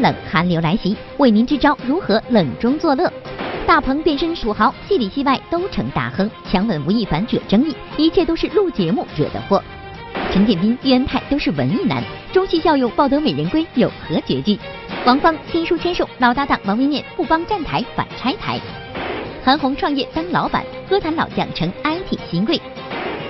冷，寒流来袭，为您支招如何冷中作乐。大鹏变身土豪，戏里戏外都成大亨，强吻吴亦凡惹争议，一切都是录节目惹的祸。陈建斌、于恩泰都是文艺男，中戏校友抱得美人归有何绝技？王芳新书签售，老搭档王维念不帮站台反拆台。韩红创业当老板，歌坛老将成 IT 新贵。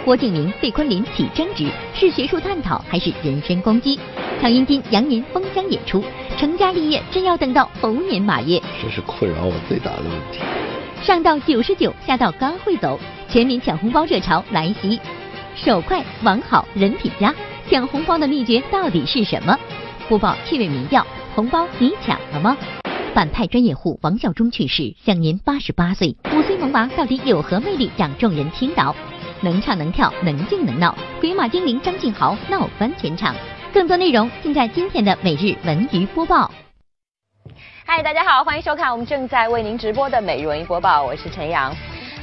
郭敬明、费昆凌起争执，是学术探讨还是人身攻击？唐英金、杨年封箱演出，成家立业真要等到猴年马月？这是困扰我最大的问题。上到九十九，下到刚会走，全民抢红包热潮来袭。手快网好人品佳，抢红包的秘诀到底是什么？播报趣味民调，红包你抢了吗？反派专业户王孝忠去世，享年八十八岁。五岁萌娃到底有何魅力让众人倾倒？能唱能跳能静能闹，鬼马精灵张静豪闹翻全场。更多内容尽在今天的每日文娱播报。嗨，大家好，欢迎收看我们正在为您直播的每日文娱播报，我是陈阳。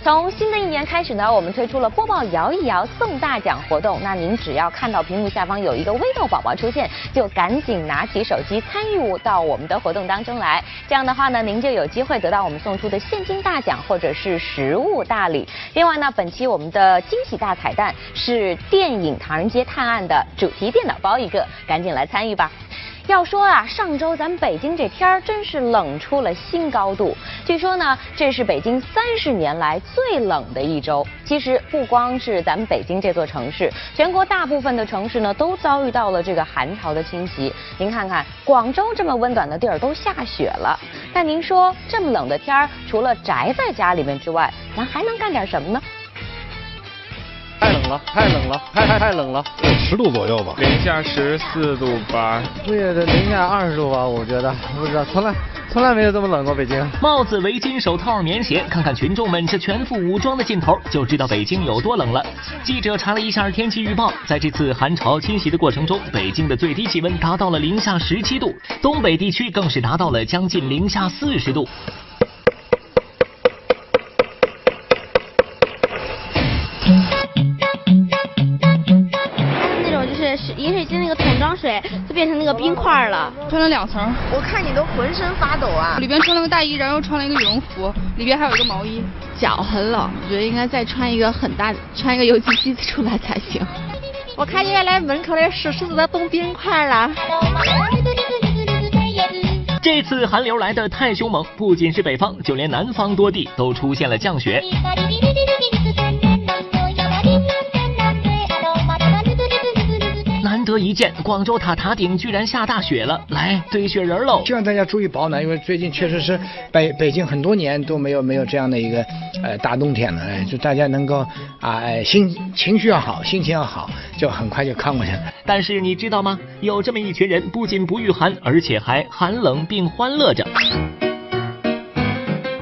从新的一年开始呢，我们推出了播报摇一摇送大奖活动。那您只要看到屏幕下方有一个微豆宝宝出现，就赶紧拿起手机参与到我们的活动当中来。这样的话呢，您就有机会得到我们送出的现金大奖或者是实物大礼。另外呢，本期我们的惊喜大彩蛋是电影《唐人街探案》的主题电脑包一个，赶紧来参与吧。要说啊，上周咱们北京这天儿真是冷出了新高度。据说呢，这是北京三十年来最冷的一周。其实不光是咱们北京这座城市，全国大部分的城市呢都遭遇到了这个寒潮的侵袭。您看看，广州这么温暖的地儿都下雪了。但您说这么冷的天儿，除了宅在家里面之外，咱还能干点什么呢？太冷了，太冷了，太太太冷了，十度左右吧，零下十四度吧，对的，零下二十度吧，我觉得，不知道，从来从来没有这么冷过北京。帽子、围巾、手套、棉鞋，看看群众们这全副武装的劲头，就知道北京有多冷了。记者查了一下天气预报，在这次寒潮侵袭的过程中，北京的最低气温达到了零下十七度，东北地区更是达到了将近零下四十度。个冰块了，穿了两层。我看你都浑身发抖啊！里边穿了个大衣，然后穿了一个羽绒服，里边还有一个毛衣。脚很冷，我觉得应该再穿一个很大，穿一个游击机出来才行。我看应该来门口的石狮子在冻冰块了。这次寒流来的太凶猛，不仅是北方，就连南方多地都出现了降雪。难得一见，广州塔塔顶居然下大雪了，来堆雪人喽！希望大家注意保暖，因为最近确实是北北京很多年都没有没有这样的一个呃大冬天了，哎，就大家能够啊心情绪要好，心情要好，就很快就看过去了。但是你知道吗？有这么一群人，不仅不御寒，而且还寒冷并欢乐着。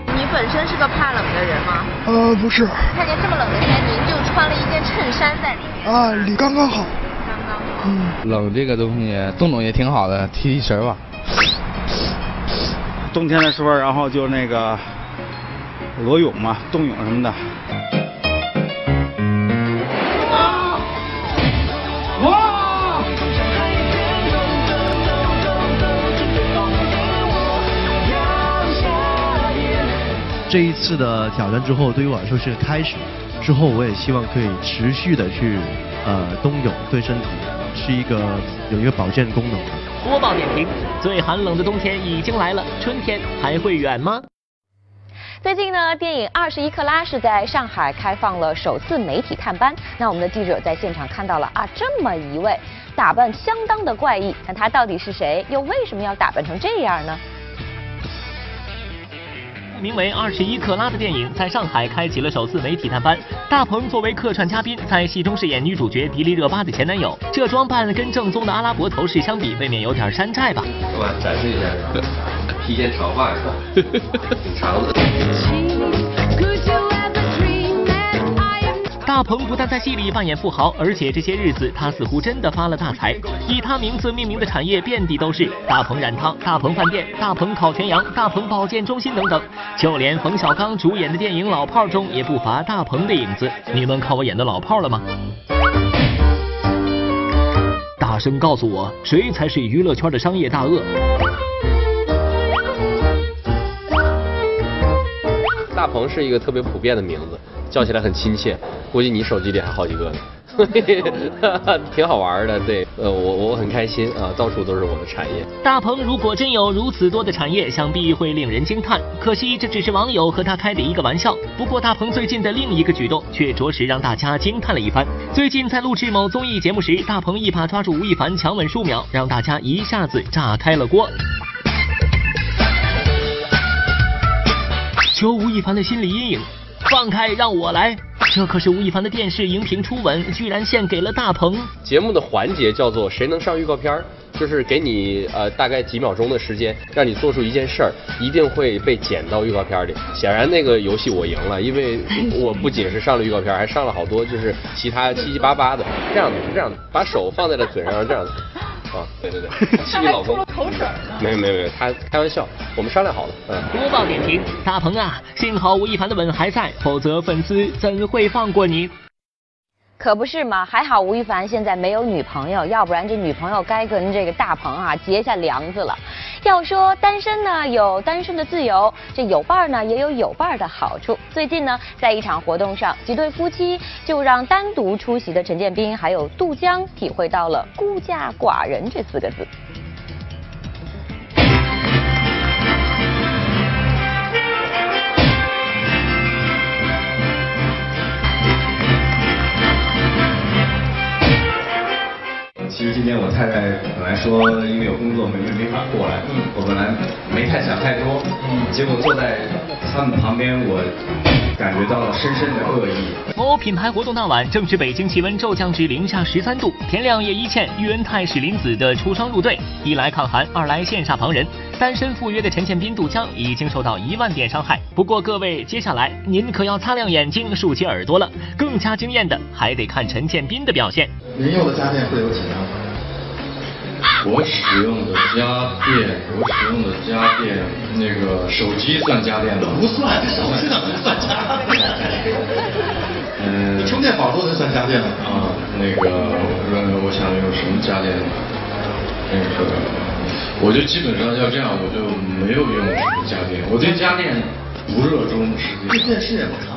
你本身是个怕冷的人吗？呃，不是。看见这么冷的天，您就穿了一件衬衫在里面。啊，里刚刚好。嗯，冷这个东西冻冻也挺好的，提提神吧。冬天的时候，然后就那个裸泳嘛，冬泳什么的。哇！哇！这一次的挑战之后，对于我来说是个开始。之后我也希望可以持续的去呃冬泳，对身体。是一个有一个保健功能的。播报点评：最寒冷的冬天已经来了，春天还会远吗？最近呢，电影《二十一克拉》是在上海开放了首次媒体探班。那我们的记者在现场看到了啊，这么一位打扮相当的怪异，那他到底是谁？又为什么要打扮成这样呢？名为《二十一克拉》的电影在上海开启了首次媒体探班。大鹏作为客串嘉宾，在戏中饰演女主角迪丽热巴的前男友。这装扮跟正宗的阿拉伯头饰相比，未免有点山寨吧？我吧？展示一下，披肩长发是吧？挺长的。大鹏不但在戏里扮演富豪而且这些日子他似乎真的发了大财。以他名字命名的产业遍地都是大鹏染汤大鹏饭店大鹏烤全羊大鹏保健中心等等。就连冯小刚主演的电影老炮儿中也不乏大鹏的影子你们看我演的老炮儿了吗？大声告诉我谁才是娱乐圈的商业大鳄？大鹏是一个特别普遍的名字。叫起来很亲切，估计你手机里还好几个呢。挺好玩的，对，呃，我我很开心啊，到处都是我的产业。大鹏如果真有如此多的产业，想必会令人惊叹。可惜这只是网友和他开的一个玩笑。不过大鹏最近的另一个举动却着实让大家惊叹了一番。最近在录制某综艺节目时，大鹏一把抓住吴亦凡强吻数秒，让大家一下子炸开了锅。求吴亦凡的心理阴影，放开让我来。这可是吴亦凡的电视荧屏初吻，居然献给了大鹏。节目的环节叫做谁能上预告片就是给你呃大概几秒钟的时间，让你做出一件事儿，一定会被剪到预告片里。显然那个游戏我赢了，因为 我不仅是上了预告片，还上了好多就是其他七七八八的。这样的，是这样的，把手放在了嘴上，这样的。啊，对对对，气你 老公。口水没有没有没有，他开玩笑，我们商量好了。嗯。播报点评：大鹏啊，幸好吴亦凡的吻还在，否则粉丝怎会放过你？可不是嘛，还好吴亦凡现在没有女朋友，要不然这女朋友该跟这个大鹏啊结下梁子了。要说单身呢，有单身的自由；这有伴儿呢，也有有伴儿的好处。最近呢，在一场活动上，几对夫妻就让单独出席的陈建斌还有杜江体会到了“孤家寡人”这四个字。其实今天我太太本来说因为有工作没没法过来，嗯我本来没太想太多，嗯结果坐在他们旁边，我感觉到了深深的恶意。某品牌活动当晚，正值北京气温骤降至零下十三度，田亮也一欠喻恩泰史林子的出双入对，一来抗寒，二来羡煞旁人。单身赴约的陈建斌、杜江已经受到一万点伤害。不过各位，接下来您可要擦亮眼睛、竖起耳朵了。更加惊艳的，还得看陈建斌的表现。年幼的家电会有几样？我使用的家电，我使用的家电，那个手机算家电吗？不算，手机怎么算家电？嗯，充电宝都能算家电吗？啊，那个，我想用什么家电？那个。我就基本上要这样，我就没有用什么家电，我对家电不热衷，实际上。电视也不看。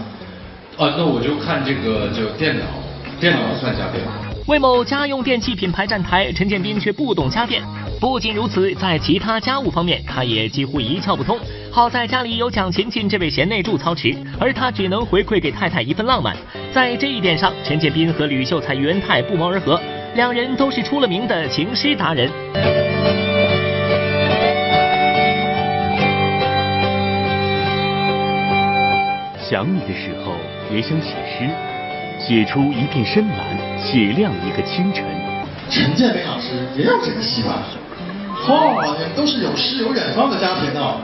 啊，那我就看这个就电脑，电脑算家电。为某家用电器品牌站台，陈建斌却不懂家电。不仅如此，在其他家务方面，他也几乎一窍不通。好在家里有蒋勤勤这位贤内助操持，而他只能回馈给太太一份浪漫。在这一点上，陈建斌和吕秀才、于恩泰不谋而合，两人都是出了名的情诗达人。想你的时候，也想写诗，写出一片深蓝，写亮一个清晨。陈建斌老师也有这个习惯。哦，你们都是有诗有远方的家庭呢。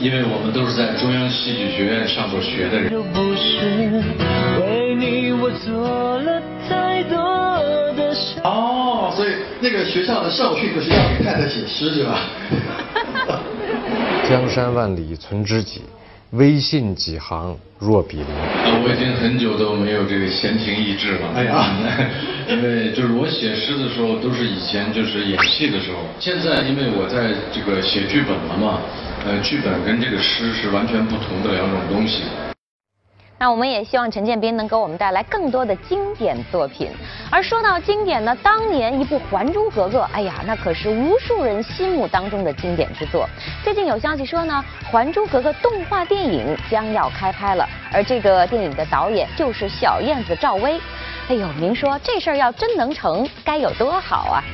因为我们都是在中央戏剧学院上过学的人。哦，所以那个学校的校训就是要给太太写诗，是吧？江山万里存知己。微信几行若比邻。啊，我已经很久都没有这个闲情逸致了。哎呀，因为就是我写诗的时候都是以前就是演戏的时候，现在因为我在这个写剧本了嘛，呃，剧本跟这个诗是完全不同的两种东西。那我们也希望陈建斌能给我们带来更多的经典作品。而说到经典呢，当年一部《还珠格格》，哎呀，那可是无数人心目当中的经典之作。最近有消息说呢，《还珠格格》动画电影将要开拍了，而这个电影的导演就是小燕子赵薇。哎呦，您说这事儿要真能成，该有多好啊！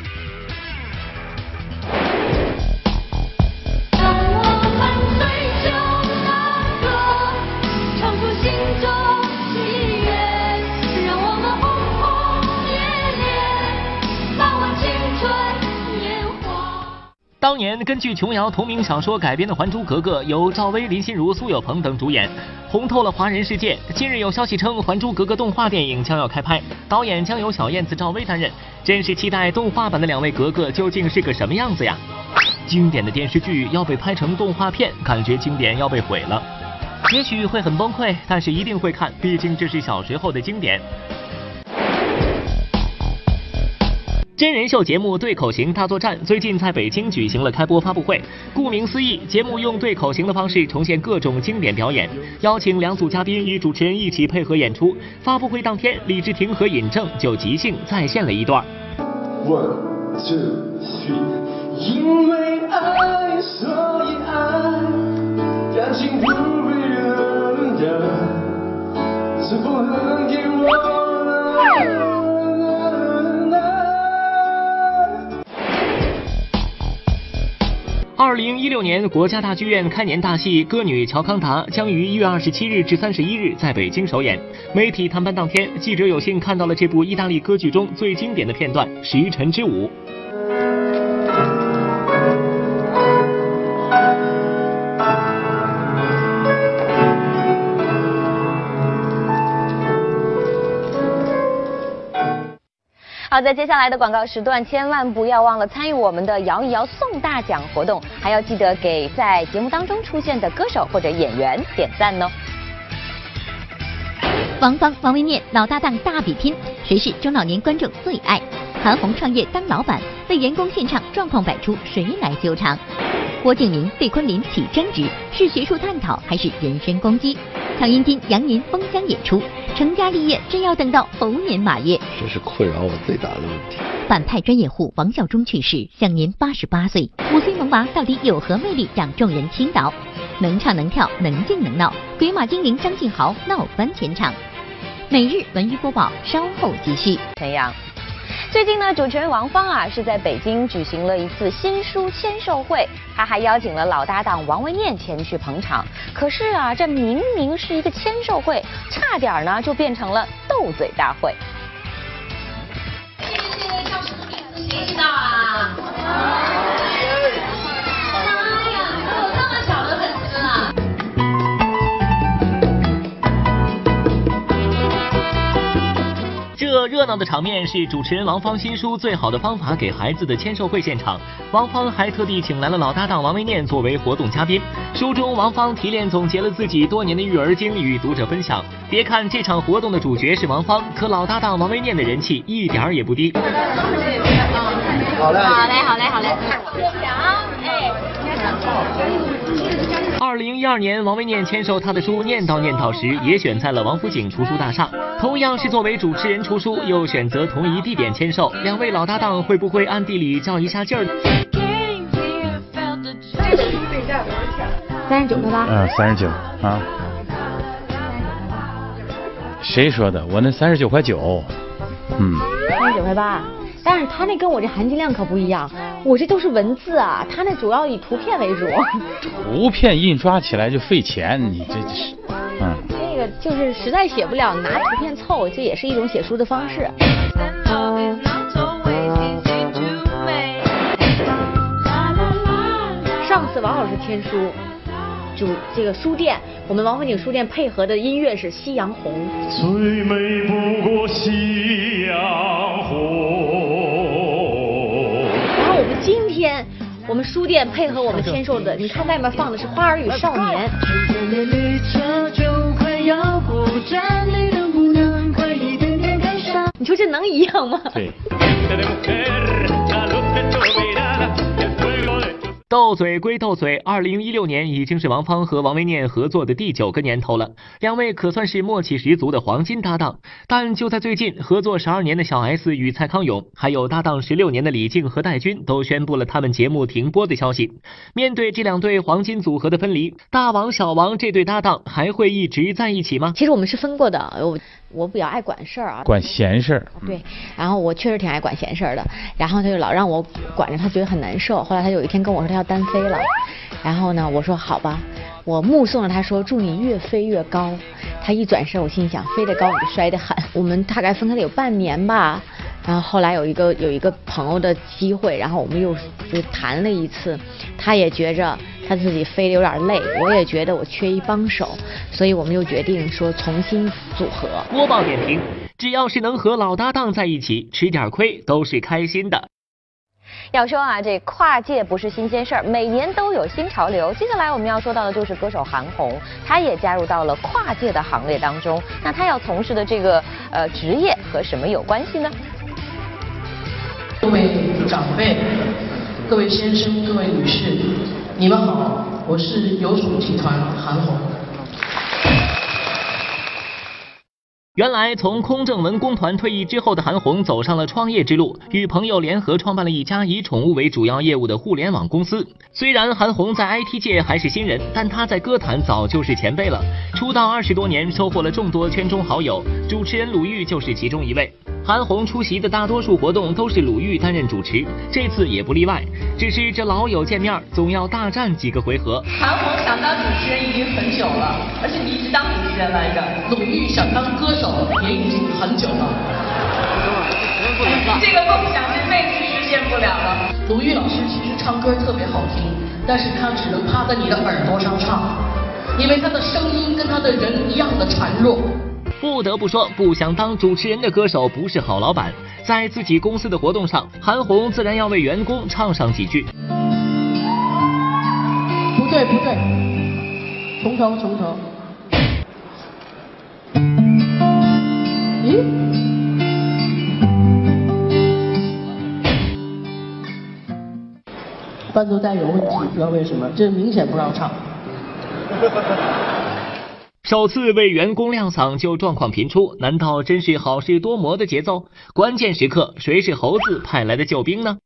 当年根据琼瑶同名小说改编的《还珠格格》，由赵薇、林心如、苏有朋等主演，红透了华人世界。近日有消息称，《还珠格格》动画电影将要开拍，导演将由小燕子赵薇担任。真是期待动画版的两位格格究竟是个什么样子呀？经典的电视剧要被拍成动画片，感觉经典要被毁了。也许会很崩溃，但是一定会看，毕竟这是小时候的经典。真人秀节目《对口型大作战》最近在北京举行了开播发布会。顾名思义，节目用对口型的方式重现各种经典表演，邀请两组嘉宾与主持人一起配合演出。发布会当天，李治廷和尹正就即兴再现了一段。One, two, three。因为爱，所以爱，感情不会冷的，是否能给我？二零一六年国家大剧院开年大戏《歌女乔康达》将于一月二十七日至三十一日在北京首演。媒体谈判当天，记者有幸看到了这部意大利歌剧中最经典的片段《时辰之舞》。好，在接下来的广告时段，千万不要忘了参与我们的摇一摇送大奖活动，还要记得给在节目当中出现的歌手或者演员点赞哦。王芳、王维念老搭档大比拼，谁是中老年观众最爱？韩红创业当老板，为员工献唱，状况百出，谁来救场？郭敬明对昆凌起争执，是学术探讨还是人身攻击？唐英金、杨宁封箱演出，成家立业真要等到猴年马月？这是困扰我最大的问题。反派专业户王孝忠去世，享年八十八岁。五岁萌娃到底有何魅力让众人倾倒？能唱能跳能静能闹，鬼马精灵张敬豪闹翻全场。每日文娱播报，稍后继续。陈阳。最近呢，主持人王芳啊是在北京举行了一次新书签售会，他还邀请了老搭档王文念前去捧场。可是啊，这明明是一个签售会，差点呢就变成了斗嘴大会。谢谢教师的名字谁知道啊？热闹的场面是主持人王芳新书《最好的方法给孩子》的签售会现场。王芳还特地请来了老搭档王维念作为活动嘉宾。书中，王芳提炼总结了自己多年的育儿经与读者分享。别看这场活动的主角是王芳，可老搭档王维念的人气一点儿也不低。好嘞，好嘞，好嘞，好嘞。哎。二零一二年，王维念签售他的书《念叨念叨》时，也选在了王府井图书大厦。同样是作为主持人出书，又选择同一地点签售，两位老搭档会不会暗地里较一下劲儿？这个书定价多少钱？三十九块八。嗯，三十九啊。谁说的？我那三十九块九。嗯。三十九块八。但是他那跟我这含金量可不一样，我这都是文字啊，他那主要以图片为主。图片印刷起来就费钱，你这是，嗯。这个就是实在写不了，拿图片凑，这也是一种写书的方式。上次王老师签书，就这个书店，我们王府井书店配合的音乐是《夕阳红》。最美不过夕阳红。天我们书店配合我们签售的，你看外面放的是《花儿与少年》。你说这能一样吗？对。斗嘴归斗嘴，二零一六年已经是王芳和王维念合作的第九个年头了，两位可算是默契十足的黄金搭档。但就在最近，合作十二年的小 S 与蔡康永，还有搭档十六年的李静和戴军，都宣布了他们节目停播的消息。面对这两对黄金组合的分离，大王小王这对搭档还会一直在一起吗？其实我们是分过的，我我比较爱管事儿啊，管闲事儿。对，然后我确实挺爱管闲事儿的，然后他就老让我管着，他觉得很难受。后来他有一天跟我说他要。单飞了，然后呢，我说好吧，我目送着他说祝你越飞越高。他一转身，我心想飞得高你就摔得很。我们大概分开了有半年吧，然后后来有一个有一个朋友的机会，然后我们又就谈了一次。他也觉着他自己飞得有点累，我也觉得我缺一帮手，所以我们又决定说重新组合。播报点评：只要是能和老搭档在一起，吃点亏都是开心的。要说啊，这跨界不是新鲜事儿，每年都有新潮流。接下来我们要说到的就是歌手韩红，她也加入到了跨界的行列当中。那她要从事的这个呃职业和什么有关系呢？各位长辈、各位先生、各位女士，你们好，我是有属集团韩红。原来，从空政文工团退役之后的韩红走上了创业之路，与朋友联合创办了一家以宠物为主要业务的互联网公司。虽然韩红在 IT 界还是新人，但她在歌坛早就是前辈了。出道二十多年，收获了众多圈中好友，主持人鲁豫就是其中一位。韩红出席的大多数活动都是鲁豫担任主持，这次也不例外。只是这老友见面，总要大战几个回合。韩红想当主持人已经很久了，而且你一直当主持人来着。鲁豫想当歌手也已经很久了。这个梦想这辈子实现不了了。鲁豫老师其实唱歌特别好听，但是他只能趴在你的耳朵上唱，因为他的声音跟他的人一样的孱弱。不得不说，不想当主持人的歌手不是好老板。在自己公司的活动上，韩红自然要为员工唱上几句。不对不对，从头从头。咦？伴奏带有问题，不知道为什么，这明显不让唱。首次为员工亮嗓就状况频出，难道真是好事多磨的节奏？关键时刻，谁是猴子派来的救兵呢？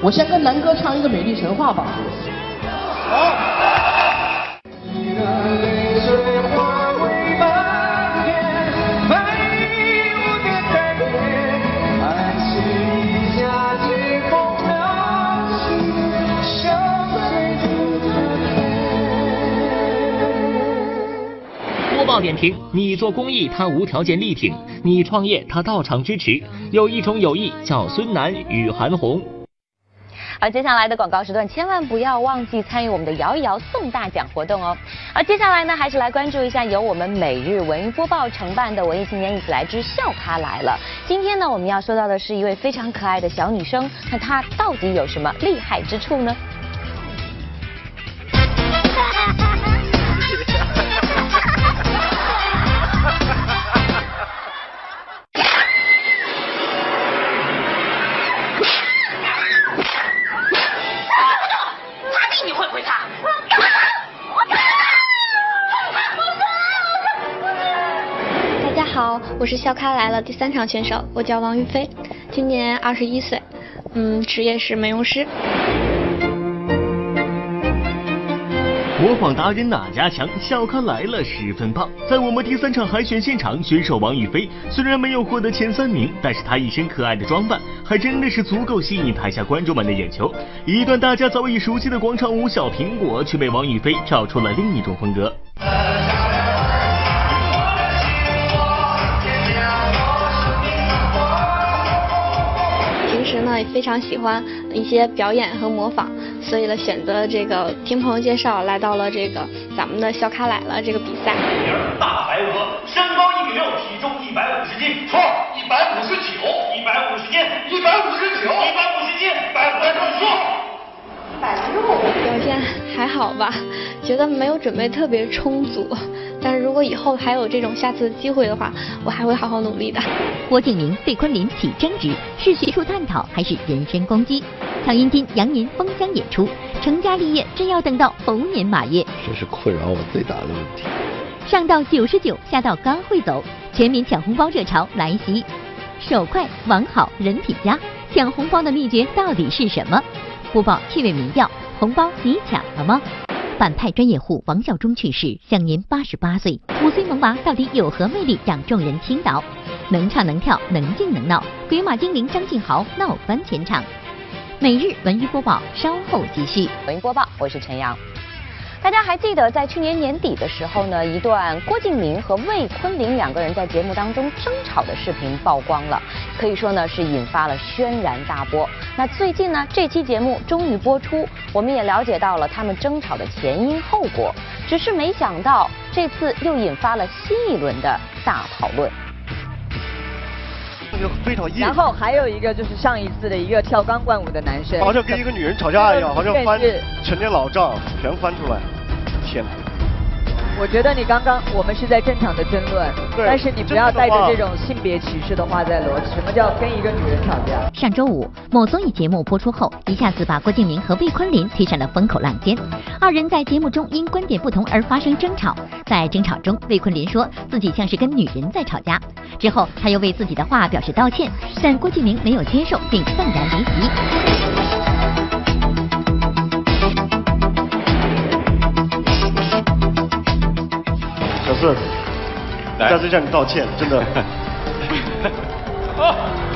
我先跟南哥唱一个《美丽神话》吧。播点评：你做公益，他无条件力挺；你创业，他到场支持。有一种友谊叫孙楠与韩红。而接下来的广告时段，千万不要忘记参与我们的摇一摇送大奖活动哦。而接下来呢，还是来关注一下由我们每日文娱播报承办的文艺青年一起来之笑咖来了。今天呢，我们要说到的是一位非常可爱的小女生，那她到底有什么厉害之处呢？你会不会擦？大家好，我是笑咖来了第三场选手，我叫王玉飞，今年二十一岁，嗯，职业是美容师。模仿达人哪家强？笑咖来了十分棒。在我们第三场海选现场，选手王雨飞虽然没有获得前三名，但是她一身可爱的装扮，还真的是足够吸引台下观众们的眼球。一段大家早已熟悉的广场舞小苹果，却被王雨飞跳出了另一种风格。平时呢也非常喜欢一些表演和模仿，所以呢选择这个听朋友介绍来到了这个咱们的小卡来了这个比赛。名大白鹅，身高一米六，体重一百五十斤。错，一百五十九，一百五十斤，一百五十九，一百五十斤，一百五十错。一百六，表现还好吧？觉得没有准备特别充足，但是如果以后还有这种下次的机会的话，我还会好好努力的。郭敬明对昆凌起争执，是学术探讨还是人身攻击？曹云金、杨颖封箱演出，成家立业真要等到猴年马月。这是困扰我最大的问题。上到九十九，下到刚会走，全民抢红包热潮来袭。手快、网好、人品佳，抢红包的秘诀到底是什么？播报趣味民调，红包你抢了吗？反派专业户王孝忠去世，享年八十八岁。五岁萌娃到底有何魅力让众人倾倒？能唱能跳，能静能闹，鬼马精灵张峻豪闹翻全场。每日文娱播报，稍后继续。文娱播报，我是陈阳。大家还记得在去年年底的时候呢，一段郭敬明和魏坤林两个人在节目当中争吵的视频曝光了，可以说呢是引发了轩然大波。那最近呢，这期节目终于播出，我们也了解到了他们争吵的前因后果。只是没想到这次又引发了新一轮的大讨论。就非常硬。然后还有一个就是上一次的一个跳钢管舞的男生，好像跟一个女人吵架一样，好像翻陈年老账全翻出来。天哪！我觉得你刚刚我们是在正常的争论，但是你不要带着这种性别歧视的话在逻辑。什么叫跟一个女人吵架？上周五，某综艺节目播出后，一下子把郭敬明和魏坤林推上了风口浪尖。二人在节目中因观点不同而发生争吵，在争吵中，魏坤林说自己像是跟女人在吵架，之后他又为自己的话表示道歉，但郭敬明没有接受并愤然离席。小四，下次向你道歉，真的。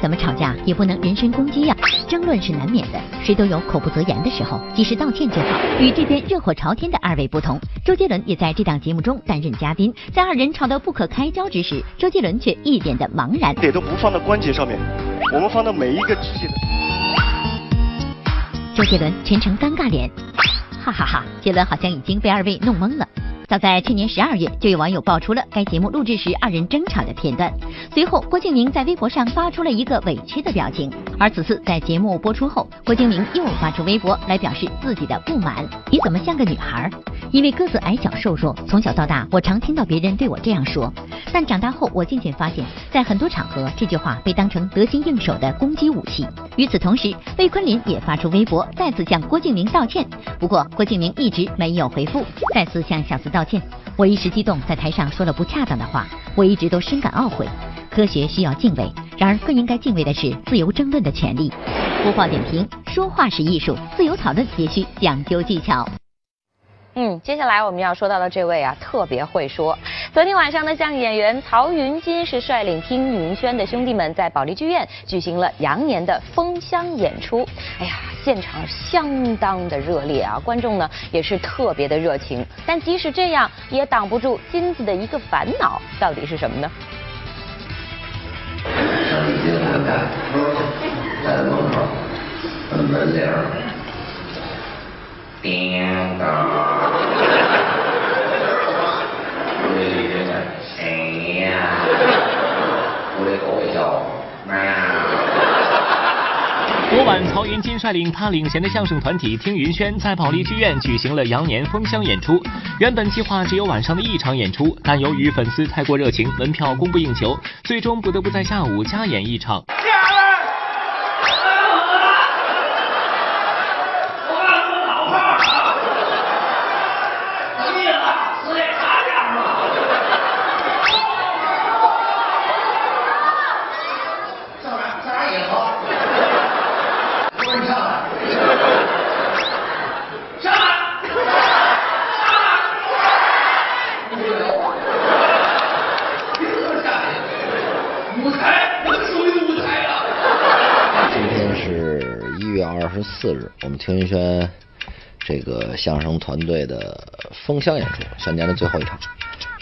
怎么吵架也不能人身攻击呀、争论是难免的，谁都有口不择言的时候，及时道歉就好。与这边热火朝天的二位不同，周杰伦也在这档节目中担任嘉宾，在二人吵得不可开交之时，周杰伦却一脸的茫然。也都不放到关节上面，我们放到每一个机器的。周杰伦全程尴尬脸，哈哈哈！杰伦好像已经被二位弄懵了。早在去年十二月，就有网友爆出了该节目录制时二人争吵的片段。随后，郭敬明在微博上发出了一个委屈的表情。而此次在节目播出后，郭敬明又发出微博来表示自己的不满：“你怎么像个女孩？因为个子矮小瘦弱，从小到大我常听到别人对我这样说。但长大后，我渐渐发现，在很多场合，这句话被当成得心应手的攻击武器。与此同时，魏坤林也发出微博，再次向郭敬明道歉。不过，郭敬明一直没有回复，再次向小四道歉。我一时激动，在台上说了不恰当的话，我一直都深感懊悔。科学需要敬畏，然而更应该敬畏的是自由争论的权利。播报点评：说话是艺术，自由讨论也需讲究技巧。嗯，接下来我们要说到的这位啊，特别会说。昨天晚上呢，相声演员曹云金是率领听云轩的兄弟们在保利剧院举行了羊年的封箱演出。哎呀，现场相当的热烈啊，观众呢也是特别的热情。但即使这样，也挡不住金子的一个烦恼，到底是什么呢？上一节我干，在门口摁门铃儿，叮当，屋里里边的谁呀？屋里狗叫，喵。昨晚，曹云金率领他领衔的相声团体听云轩在保利剧院举行了羊年封箱演出。原本计划只有晚上的一场演出，但由于粉丝太过热情，门票供不应求，最终不得不在下午加演一场。舞台，我手里的舞台啊！今天是一月二十四日，我们听云轩这个相声团队的封箱演出，全年的最后一场。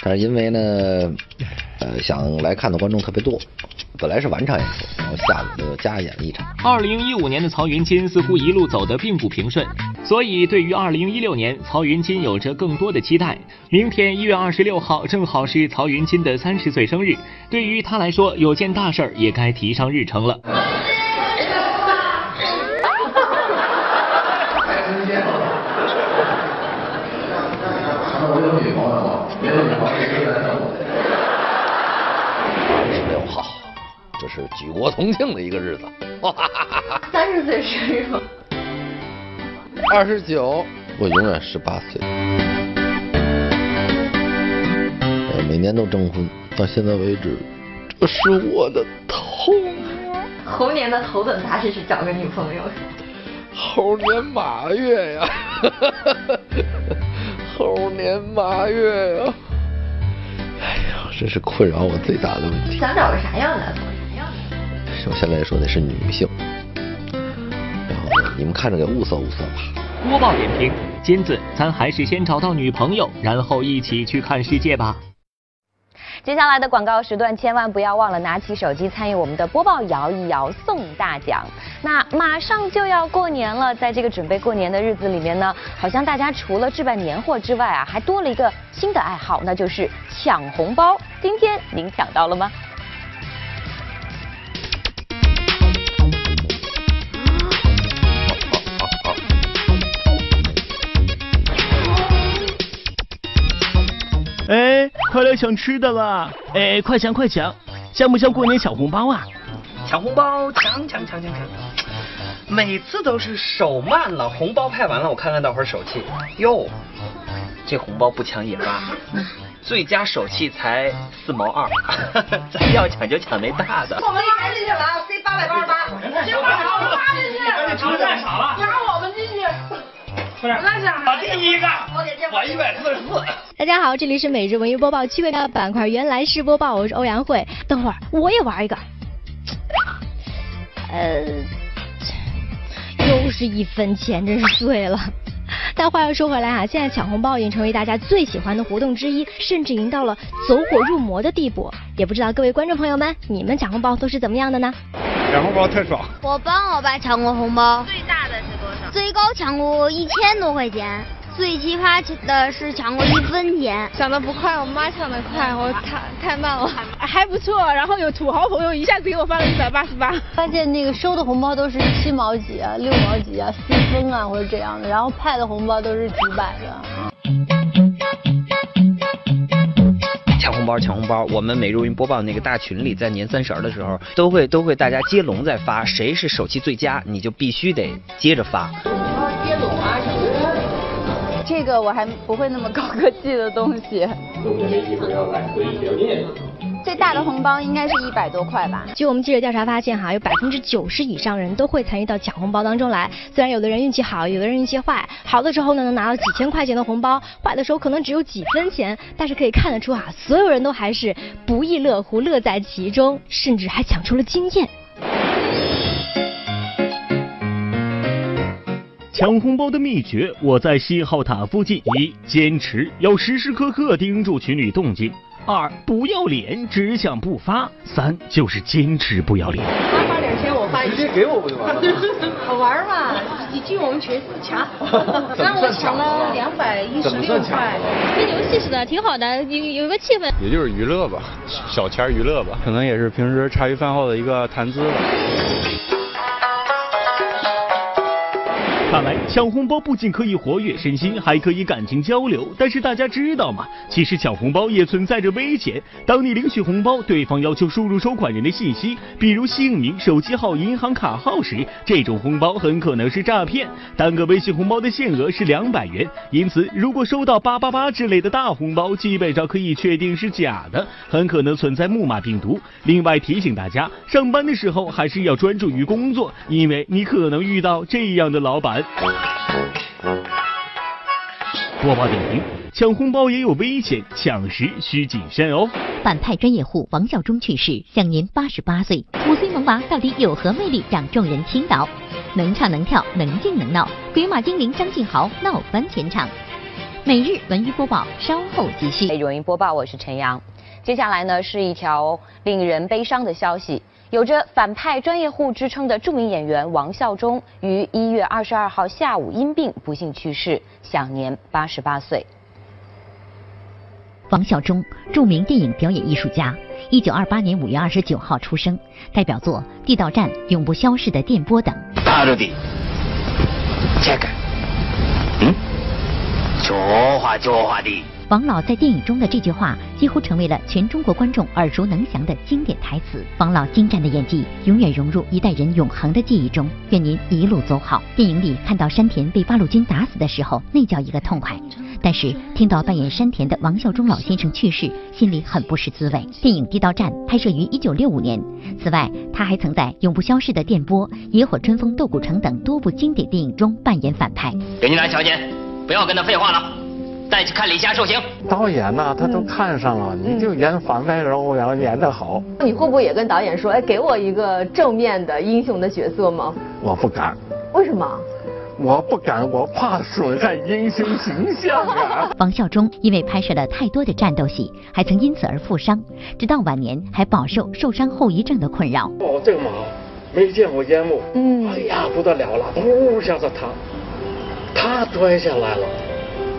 但是因为呢，呃，想来看的观众特别多，本来是晚场演出，然后下午就加演了一场。二零一五年的曹云金似乎一路走得并不平顺，所以对于二零一六年，曹云金有着更多的期待。明天一月二十六号正好是曹云金的三十岁生日，对于他来说，有件大事儿也该提上日程了。我有女朋友了，没有女朋友谁来等我？十六号，这是举国同庆的一个日子。三十岁生日吗？二十九，我永远十八岁。呃，每年都征婚，到现在为止，这是我的头。猴年的头等大事是找个女朋友。猴年马月呀，猴年马月呀，哎呀，这是困扰我最大的问题。想找个啥样的？啥样的？首先来说的是女性，然后你们看着给物色物色吧。播报点评：金子，咱还是先找到女朋友，然后一起去看世界吧。接下来的广告时段，千万不要忘了拿起手机参与我们的播报摇一摇送大奖。那马上就要过年了，在这个准备过年的日子里面呢，好像大家除了置办年货之外啊，还多了一个新的爱好，那就是抢红包。今天您抢到了吗？快来抢吃的啦！哎，快抢快抢，像不像过年抢红包啊？抢红包，抢抢抢抢抢！每次都是手慢了，红包派完了，我看看大伙儿手气。哟，这红包不抢也罢，最佳手气才四毛二，咱要抢就抢那大的。我们一排进去了啊，C 八百八十八，行吧，我们拉进去。车太少了，然后我们进去。来下，打第一个，我一百四十四。大家好，这里是每日文娱播报趣味的板块，原来是播报，我是欧阳慧。等会儿我也玩一个，呃，又是一分钱，真是醉了。但话又说回来啊，现在抢红包已经成为大家最喜欢的活动之一，甚至已经到了走火入魔的地步。也不知道各位观众朋友们，你们抢红包都是怎么样的呢？抢红包特爽。我帮我爸抢过红包，最大？最高抢过一千多块钱。最奇葩的是抢过一分钱，抢的不快，我妈抢的快，我太太慢了，还不错。然后有土豪朋友一下子给我发了一百八十八，发现那个收的红包都是七毛几啊、六毛几啊、四分啊或者这样的，然后派的红包都是几百的。红包，抢红包！我们每日云播报那个大群里，在年三十的时候，都会都会大家接龙在发，谁是手气最佳，你就必须得接着发。接龙啊什么的。这个我还不会那么高科技的东西。中国媒体朋友来回忆留念。最大的红包应该是一百多块吧。据我们记者调查发现，哈，有百分之九十以上人都会参与到抢红包当中来。虽然有的人运气好，有的人运气坏，好的时候呢能拿到几千块钱的红包，坏的时候可能只有几分钱，但是可以看得出啊，所有人都还是不亦乐乎，乐在其中，甚至还抢出了经验。抢红包的秘诀，我在信号塔附近。一、坚持，要时时刻刻盯住群里动静；二、不要脸，只想不发；三就是坚持不要脸。他发两千，我发一千，直接给我不就完了？好玩嘛，一进我们群抢。让我抢了两百一十六块。跟游戏似的，挺好的，有有个气氛。也就是娱乐吧，小钱娱乐吧，可能也是平时茶余饭后的一个谈资吧。看来抢红包不仅可以活跃身心，还可以感情交流。但是大家知道吗？其实抢红包也存在着危险。当你领取红包，对方要求输入收款人的信息，比如姓名、手机号、银行卡号时，这种红包很可能是诈骗。单个微信红包的限额是两百元，因此如果收到八八八之类的大红包，基本上可以确定是假的，很可能存在木马病毒。另外提醒大家，上班的时候还是要专注于工作，因为你可能遇到这样的老板。播报点评：抢红包也有危险，抢时需谨慎哦。反派专业户王孝忠去世，享年八十八岁。五岁萌娃到底有何魅力让众人倾倒？能唱能跳，能静能闹，鬼马精灵张晋豪闹翻全场。每日文娱播报，稍后继续。每日文娱播报，我是陈阳。接下来呢是一条令人悲伤的消息。有着反派专业户之称的著名演员王孝忠于一月二十二号下午因病不幸去世，享年八十八岁。王孝忠，著名电影表演艺术家，一九二八年五月二十九号出生，代表作《地道战》《永不消逝的电波》等。大陆的，这个，嗯，说话说话的。王老在电影中的这句话几乎成为了全中国观众耳熟能详的经典台词。王老精湛的演技永远融入一代人永恒的记忆中。愿您一路走好。电影里看到山田被八路军打死的时候，那叫一个痛快。但是听到扮演山田的王孝忠老先生去世，心里很不是滋味。电影《地道战》拍摄于一九六五年。此外，他还曾在《永不消逝的电波》《野火春风斗古城》等多部经典电影中扮演反派。袁金兰小姐，不要跟他废话了。再去看李霞受刑。导演呐、他都看上了，你就演反派人物，然后演得好。你会不会也跟导演说，哎，给我一个正面的英雄的角色吗？我不敢，为什么？我不敢，我怕损害英雄形象啊。王孝忠因为拍摄了太多的战斗戏，还曾因此而负伤，直到晚年还饱受受伤后遗症的困扰。哦，这个马没见过烟幕，嗯，哎呀不得了了，呜一下子他他摔下来了，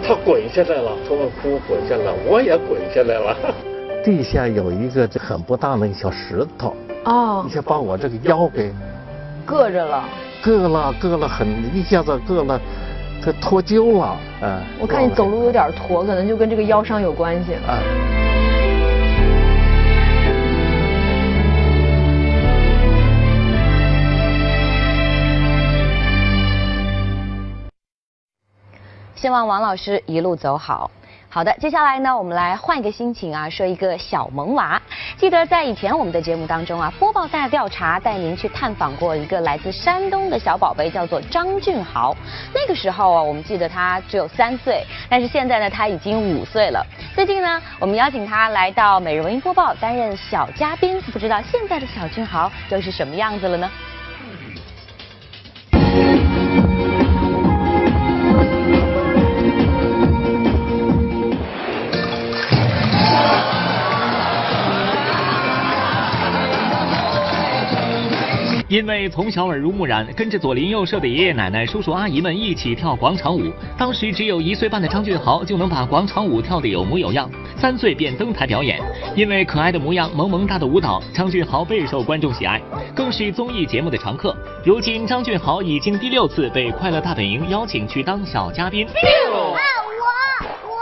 他滚下来了，从那哭滚下来，我也滚下来了。地下有一个很不大那个小石头，哦，一下把我这个腰给硌着了。硌了，硌了很，一下子硌了，它脱臼了，嗯。我看你走路有点驼，可能就跟这个腰伤有关系。啊。希望王老师一路走好。好的，接下来呢，我们来换一个心情啊，说一个小萌娃。记得在以前我们的节目当中啊，播报大调查带您去探访过一个来自山东的小宝贝，叫做张俊豪。那个时候啊，我们记得他只有三岁，但是现在呢，他已经五岁了。最近呢，我们邀请他来到每日文艺播报担任小嘉宾，不知道现在的小俊豪又是什么样子了呢？因为从小耳濡目染，跟着左邻右舍的爷爷奶奶、叔叔阿姨们一起跳广场舞。当时只有一岁半的张俊豪就能把广场舞跳得有模有样，三岁便登台表演。因为可爱的模样、萌萌哒的舞蹈，张俊豪备受观众喜爱，更是综艺节目的常客。如今，张俊豪已经第六次被《快乐大本营》邀请去当小嘉宾。爸爸，我我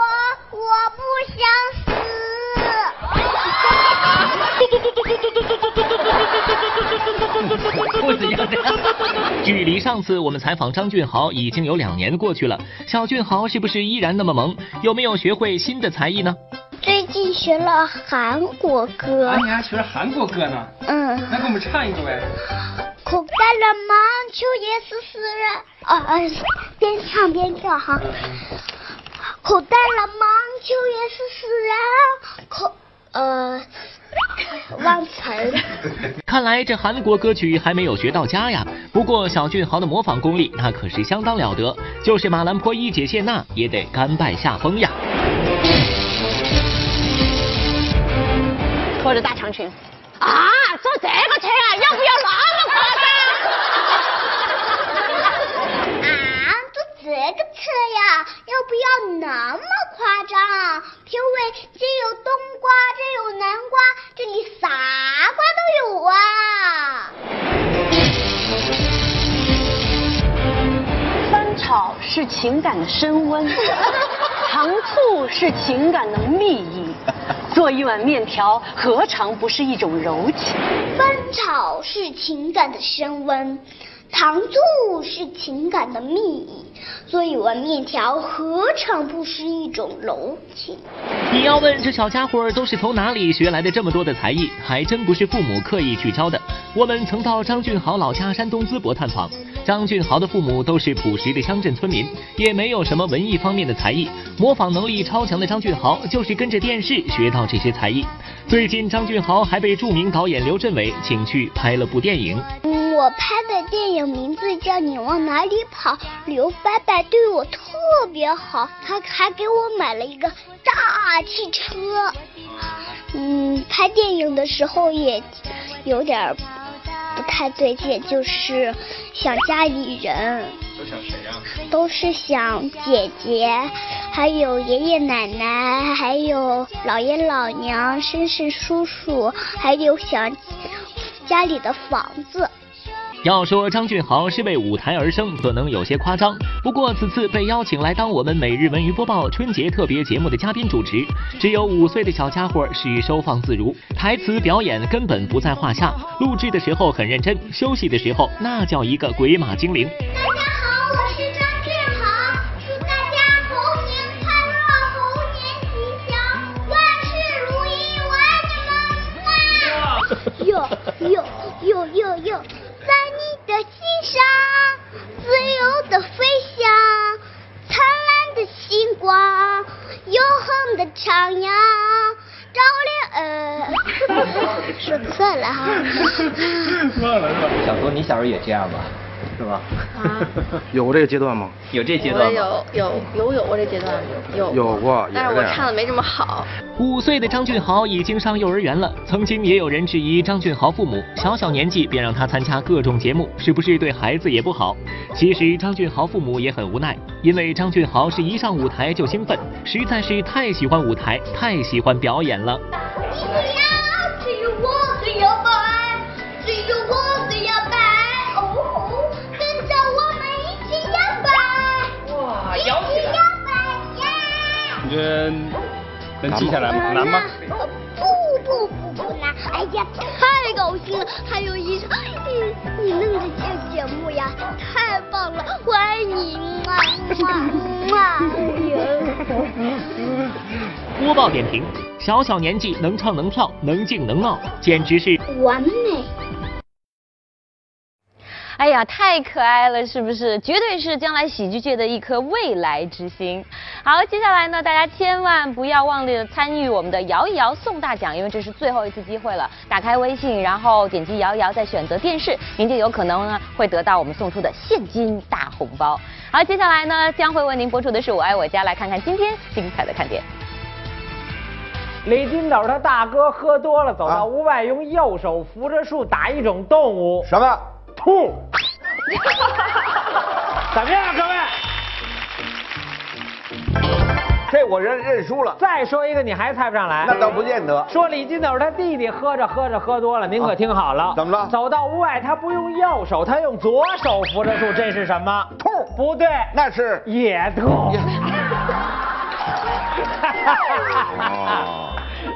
我不想死。嘟嘟嘟嘟嘟嘟嘟嘟嘟嘟嘟嘟嘟嘟嘟嘟嘟啊，我我我不想死。距离上次我们采访张俊豪已经有两年过去了，小俊豪是不是依然那么萌？有没有学会新的才艺呢？最近学了韩国歌。啊，你还学了韩国歌呢？嗯。那给我们唱一个呗。口袋了盲球也是死人。啊啊，边唱边跳哈。口袋了盲球也是死人。口呃。忘词儿了。看来这韩国歌曲还没有学到家呀。不过小俊豪的模仿功力那可是相当了得，就是马兰坡一姐谢娜也得甘拜下风呀。拖着大长裙啊，坐这个车啊，要不要那么夸张？啊，坐这个车呀，要不要那么夸张？评委这有冬瓜，这有南瓜，这里啥瓜都有啊！翻炒是情感的升温，糖醋是情感的蜜意，做一碗面条何尝不是一种柔情？翻炒是情感的升温，糖醋是情感的蜜意。做一碗面条何尝不是一种柔情？你要问这小家伙都是从哪里学来的这么多的才艺，还真不是父母刻意去教的。我们曾到张俊豪老家山东淄博探访，张俊豪的父母都是朴实的乡镇村民，也没有什么文艺方面的才艺，模仿能力超强的张俊豪就是跟着电视学到这些才艺。最近张俊豪还被著名导演刘镇伟请去拍了部电影。我拍的电影名字叫《你往哪里跑》，刘伯伯对我特别好，他还给我买了一个大汽车。嗯，拍电影的时候也有点不太对劲，就是想家里人。都想谁呀？都是想姐姐，还有爷爷奶奶，还有姥爷老娘、婶婶叔叔，还有想家里的房子。要说张俊豪是为舞台而生，可能有些夸张。不过此次被邀请来当我们每日文娱播报春节特别节目的嘉宾主持，只有五岁的小家伙是收放自如，台词表演根本不在话下。录制的时候很认真，休息的时候那叫一个鬼马精灵。大家好，我是张俊豪，祝大家猴年快乐，猴年吉祥，万事如意，我爱你们！哇哟哟哟哟哟！的心上，自由的飞翔，灿烂的星光，永恒的徜徉，照亮呃，说错了哈。说错了？小多，你小时候也这样吧？是吧？啊，有过这个阶段吗？有这阶段吗？有有有有过这阶段，有有过，但是我唱的没这么好。五岁的张俊豪已经上幼儿园了，曾经也有人质疑张俊豪父母小小年纪便让他参加各种节目，是不是对孩子也不好？其实张俊豪父母也很无奈，因为张俊豪是一上舞台就兴奋，实在是太喜欢舞台，太喜欢表演了。只有我最摇摆，只有我你觉能记下来吗？难吗？不不不不难，哎呀，太高兴了！还有一首，你你弄的这节目呀，太棒了，我爱你，么么么！哎呀。播报点评：小小年纪能唱能跳能静能闹，简直是完美。哎呀，太可爱了，是不是？绝对是将来喜剧界的一颗未来之星。好，接下来呢，大家千万不要忘记了参与我们的摇一摇送大奖，因为这是最后一次机会了。打开微信，然后点击摇一摇，再选择电视，您就有可能呢会得到我们送出的现金大红包。好，接下来呢将会为您播出的是《我爱我家》，来看看今天精彩的看点。李金斗他大哥喝多了，走到屋外，用右手扶着树打一种动物。什么？兔。怎么样，各位？这我认认输了。再说一个，你还猜不上来？那倒不见得。说李金斗他弟弟喝着喝着喝多了，您可听好了。怎么了？走到屋外，他不用右手，他用左手扶着树，这是什么？兔。不对，那是野兔。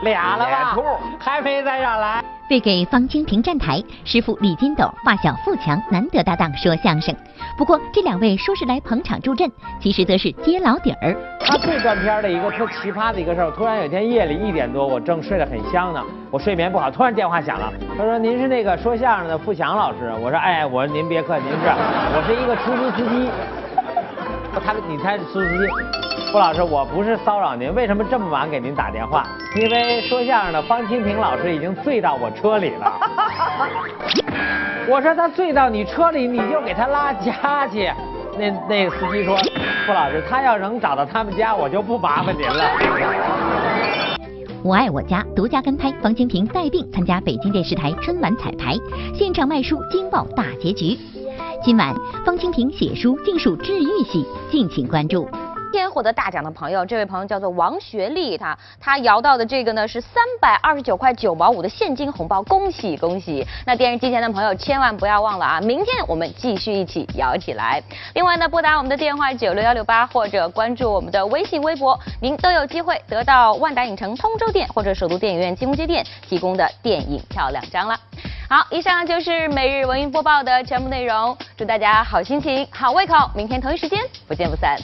俩了吧？还没猜上来。为给方清平站台，师傅李金斗、发小富强难得搭档说相声。不过这两位说是来捧场助阵，其实则是揭老底儿。他最断片的一个特奇葩的一个事儿，突然有一天夜里一点多，我正睡得很香呢，我睡眠不好，突然电话响了，他说您是那个说相声的富强老师，我说哎，我说您别客气，您是，我是一个出租司机。他你猜是出租司机？傅老师，我不是骚扰您，为什么这么晚给您打电话？因为说相声的方清平老师已经醉到我车里了。我说他醉到你车里，你就给他拉家去。那那司机说，傅老师，他要能找到他们家，我就不麻烦您了。我爱我家独家跟拍方清平带病参加北京电视台春晚彩排，现场卖书惊爆大结局。今晚方清平写书尽属治愈系，敬请关注。今天获得大奖的朋友，这位朋友叫做王学丽，他他摇到的这个呢是三百二十九块九毛五的现金红包，恭喜恭喜！那电视机前的朋友千万不要忘了啊，明天我们继续一起摇起来。另外呢，拨打我们的电话九六幺六八或者关注我们的微信微博，您都有机会得到万达影城通州店或者首都电影院金融街店提供的电影票两张了。好，以上就是每日文娱播报的全部内容，祝大家好心情、好胃口，明天同一时间不见不散。